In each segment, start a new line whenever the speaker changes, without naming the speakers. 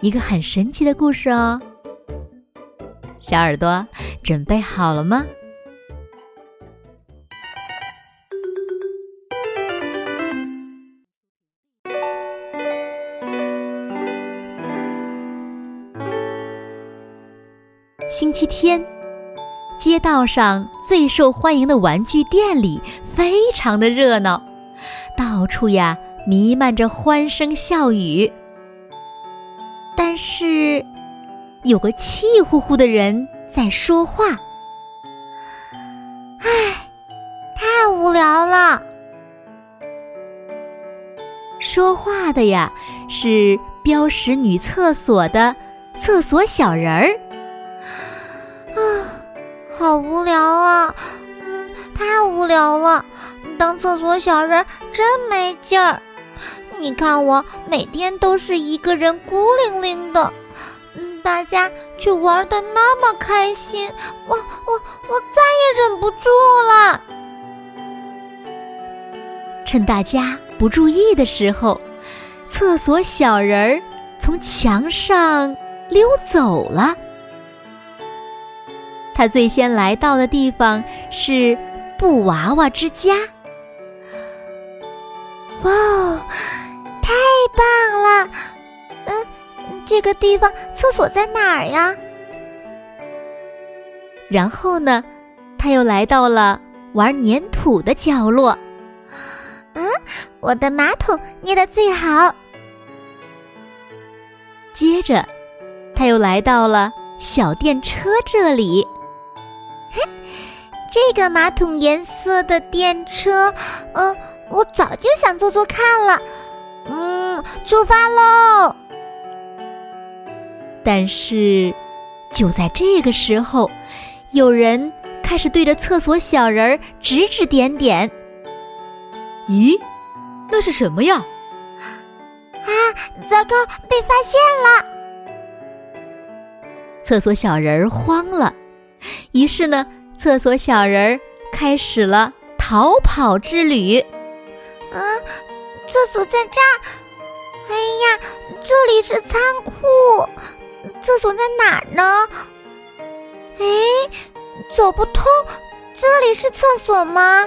一个很神奇的故事哦，小耳朵准备好了吗？星期天，街道上最受欢迎的玩具店里非常的热闹，到处呀弥漫着欢声笑语。是，有个气呼呼的人在说话。
唉，太无聊了。
说话的呀是标识女厕所的厕所小人儿。
啊，好无聊啊！嗯，太无聊了。当厕所小人真没劲儿。你看我每天都是一个人孤零零的，嗯，大家却玩的那么开心，我我我再也忍不住了。
趁大家不注意的时候，厕所小人儿从墙上溜走了。他最先来到的地方是布娃娃之家。
哇！哦棒了，嗯，这个地方厕所在哪儿呀？
然后呢，他又来到了玩粘土的角落。
嗯，我的马桶捏的最好。
接着，他又来到了小电车这里。
嘿，这个马桶颜色的电车，嗯，我早就想坐坐看了。嗯，出发喽！
但是，就在这个时候，有人开始对着厕所小人儿指指点点。咦，那是什么呀？
啊，糟糕，被发现了！
厕所小人儿慌了，于是呢，厕所小人儿开始了逃跑之旅。
啊！厕所在这儿，哎呀，这里是仓库，厕所在哪儿呢？哎，走不通，这里是厕所吗？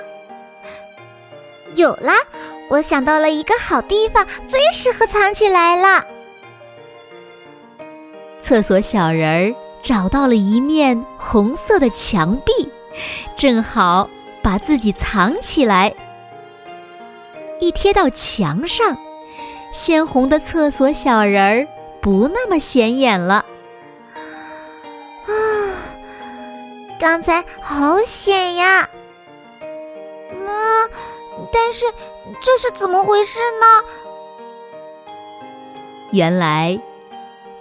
有啦，我想到了一个好地方，最适合藏起来了。
厕所小人儿找到了一面红色的墙壁，正好把自己藏起来。一贴到墙上，鲜红的厕所小人儿不那么显眼了。
啊，刚才好险呀！啊，但是这是怎么回事呢？
原来，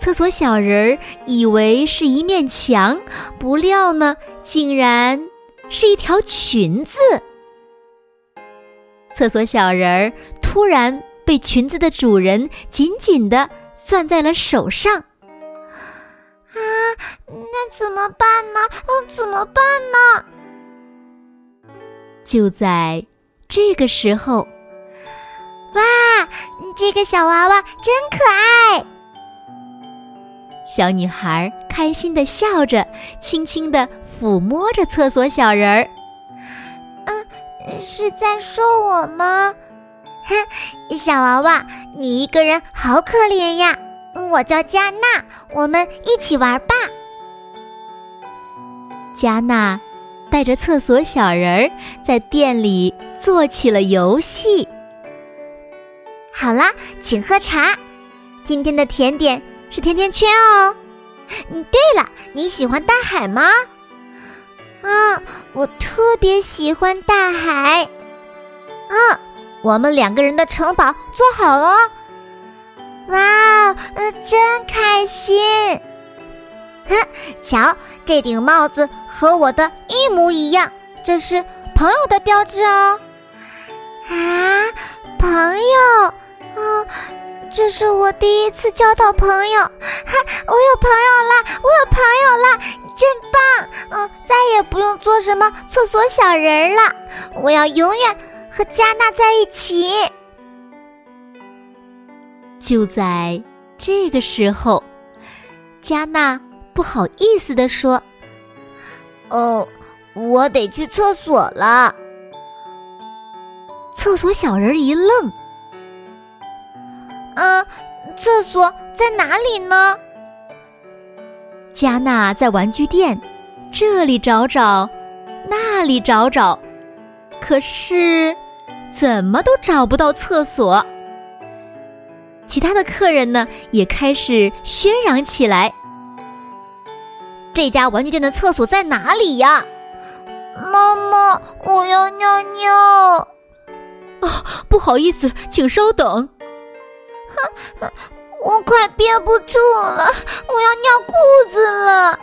厕所小人儿以为是一面墙，不料呢，竟然是一条裙子。厕所小人儿突然被裙子的主人紧紧的攥在了手上，啊，
那怎么办呢？嗯，怎么办呢？
就在这个时候，
哇，这个小娃娃真可爱！
小女孩开心的笑着，轻轻的抚摸着厕所小人儿。
嗯是在说我吗？哼，小娃娃，你一个人好可怜呀！我叫加纳，我们一起玩吧。
加纳带着厕所小人儿在店里做起了游戏。
好啦，请喝茶。今天的甜点是甜甜圈哦。嗯，对了，你喜欢大海吗？嗯，我特别喜欢大海。嗯，我们两个人的城堡做好了。哇，嗯，真开心。哼，瞧，这顶帽子和我的一模一样，这是朋友的标志哦。啊，朋友，嗯，这是我第一次交到朋友，哈，我有朋友啦，我有朋友啦，真棒！嗯，再也不用做什么厕所小人了，我要永远和加纳在一起。
就在这个时候，加纳不好意思地说：“
哦，我得去厕所了。”
厕所小人一愣：“
嗯，厕所在哪里呢？”
加纳在玩具店，这里找找，那里找找，可是怎么都找不到厕所。其他的客人呢，也开始喧嚷起来：“
这家玩具店的厕所在哪里呀？”妈妈，我要尿尿。
哦，不好意思，请稍等。
哼，我快憋不住了，我要尿裤子了。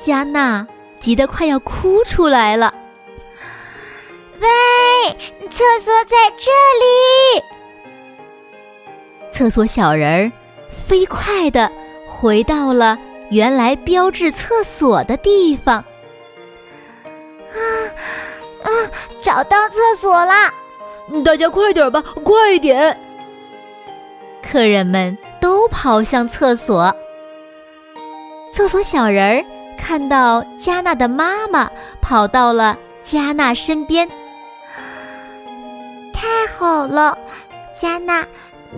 加纳急得快要哭出来了。
喂，厕所在这里。
厕所小人儿飞快地回到了原来标志厕所的地方。
啊啊！找到厕所啦！
大家快点吧，快点！客人们都跑向厕所。厕所小人儿看到加纳的妈妈跑到了加纳身边。
太好了，加纳。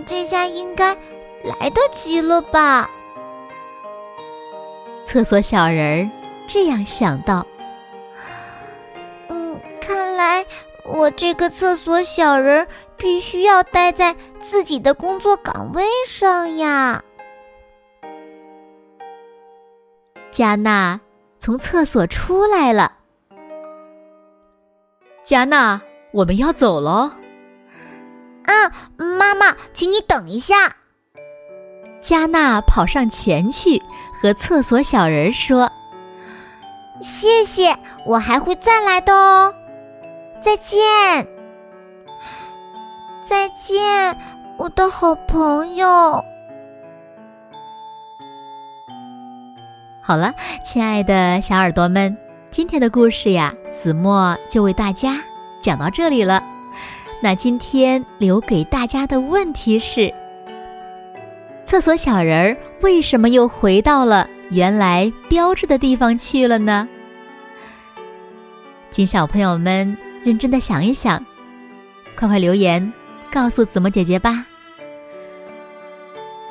这下应该来得及了吧？
厕所小人儿这样想到。
嗯，看来我这个厕所小人必须要待在自己的工作岗位上呀。
加纳从厕所出来了。加纳，我们要走了。
嗯，妈妈，请你等一下。
加纳跑上前去，和厕所小人说：“
谢谢，我还会再来的哦。再见，再见，我的好朋友。”
好了，亲爱的小耳朵们，今天的故事呀，子墨就为大家讲到这里了。那今天留给大家的问题是：厕所小人儿为什么又回到了原来标志的地方去了呢？请小朋友们认真的想一想，快快留言告诉子墨姐姐吧。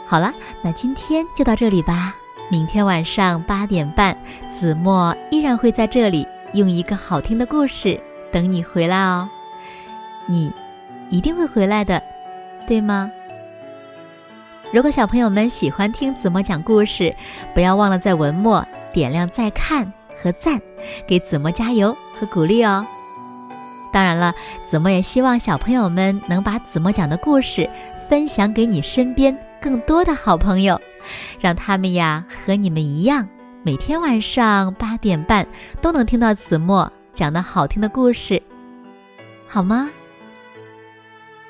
好了，那今天就到这里吧。明天晚上八点半，子墨依然会在这里用一个好听的故事等你回来哦。你一定会回来的，对吗？如果小朋友们喜欢听子墨讲故事，不要忘了在文末点亮再看和赞，给子墨加油和鼓励哦。当然了，子墨也希望小朋友们能把子墨讲的故事分享给你身边更多的好朋友，让他们呀和你们一样，每天晚上八点半都能听到子墨讲的好听的故事，好吗？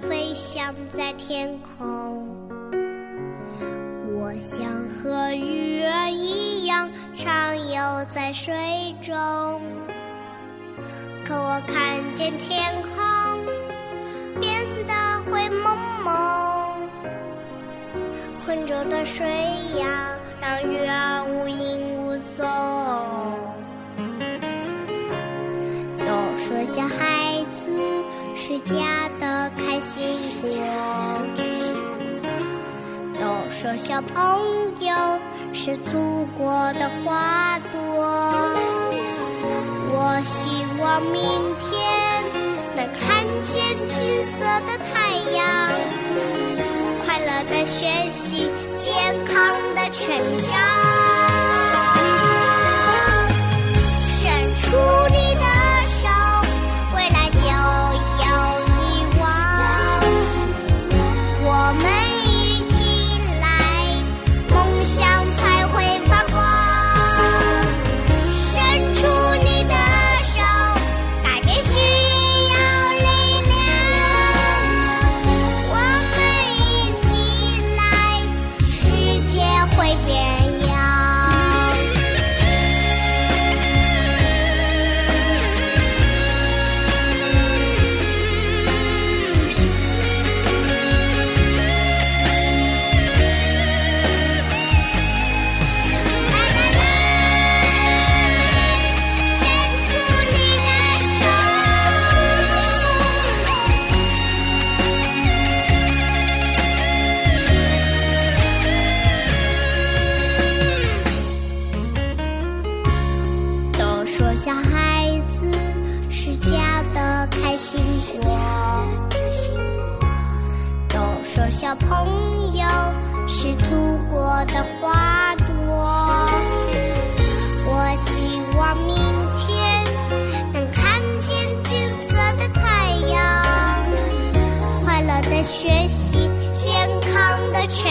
飞翔在天空，我想和鱼儿一样畅游在水中。可我看见天空变得灰蒙蒙，浑浊的水呀。让鱼儿无影无踪。都说小孩是家的开心果，都说小朋友是祖国的花朵。我希望明天能看见金色的太阳，快乐的学习，健康的成长。的花朵。我希望明天能看见金色的太阳，快乐的学习，健康的成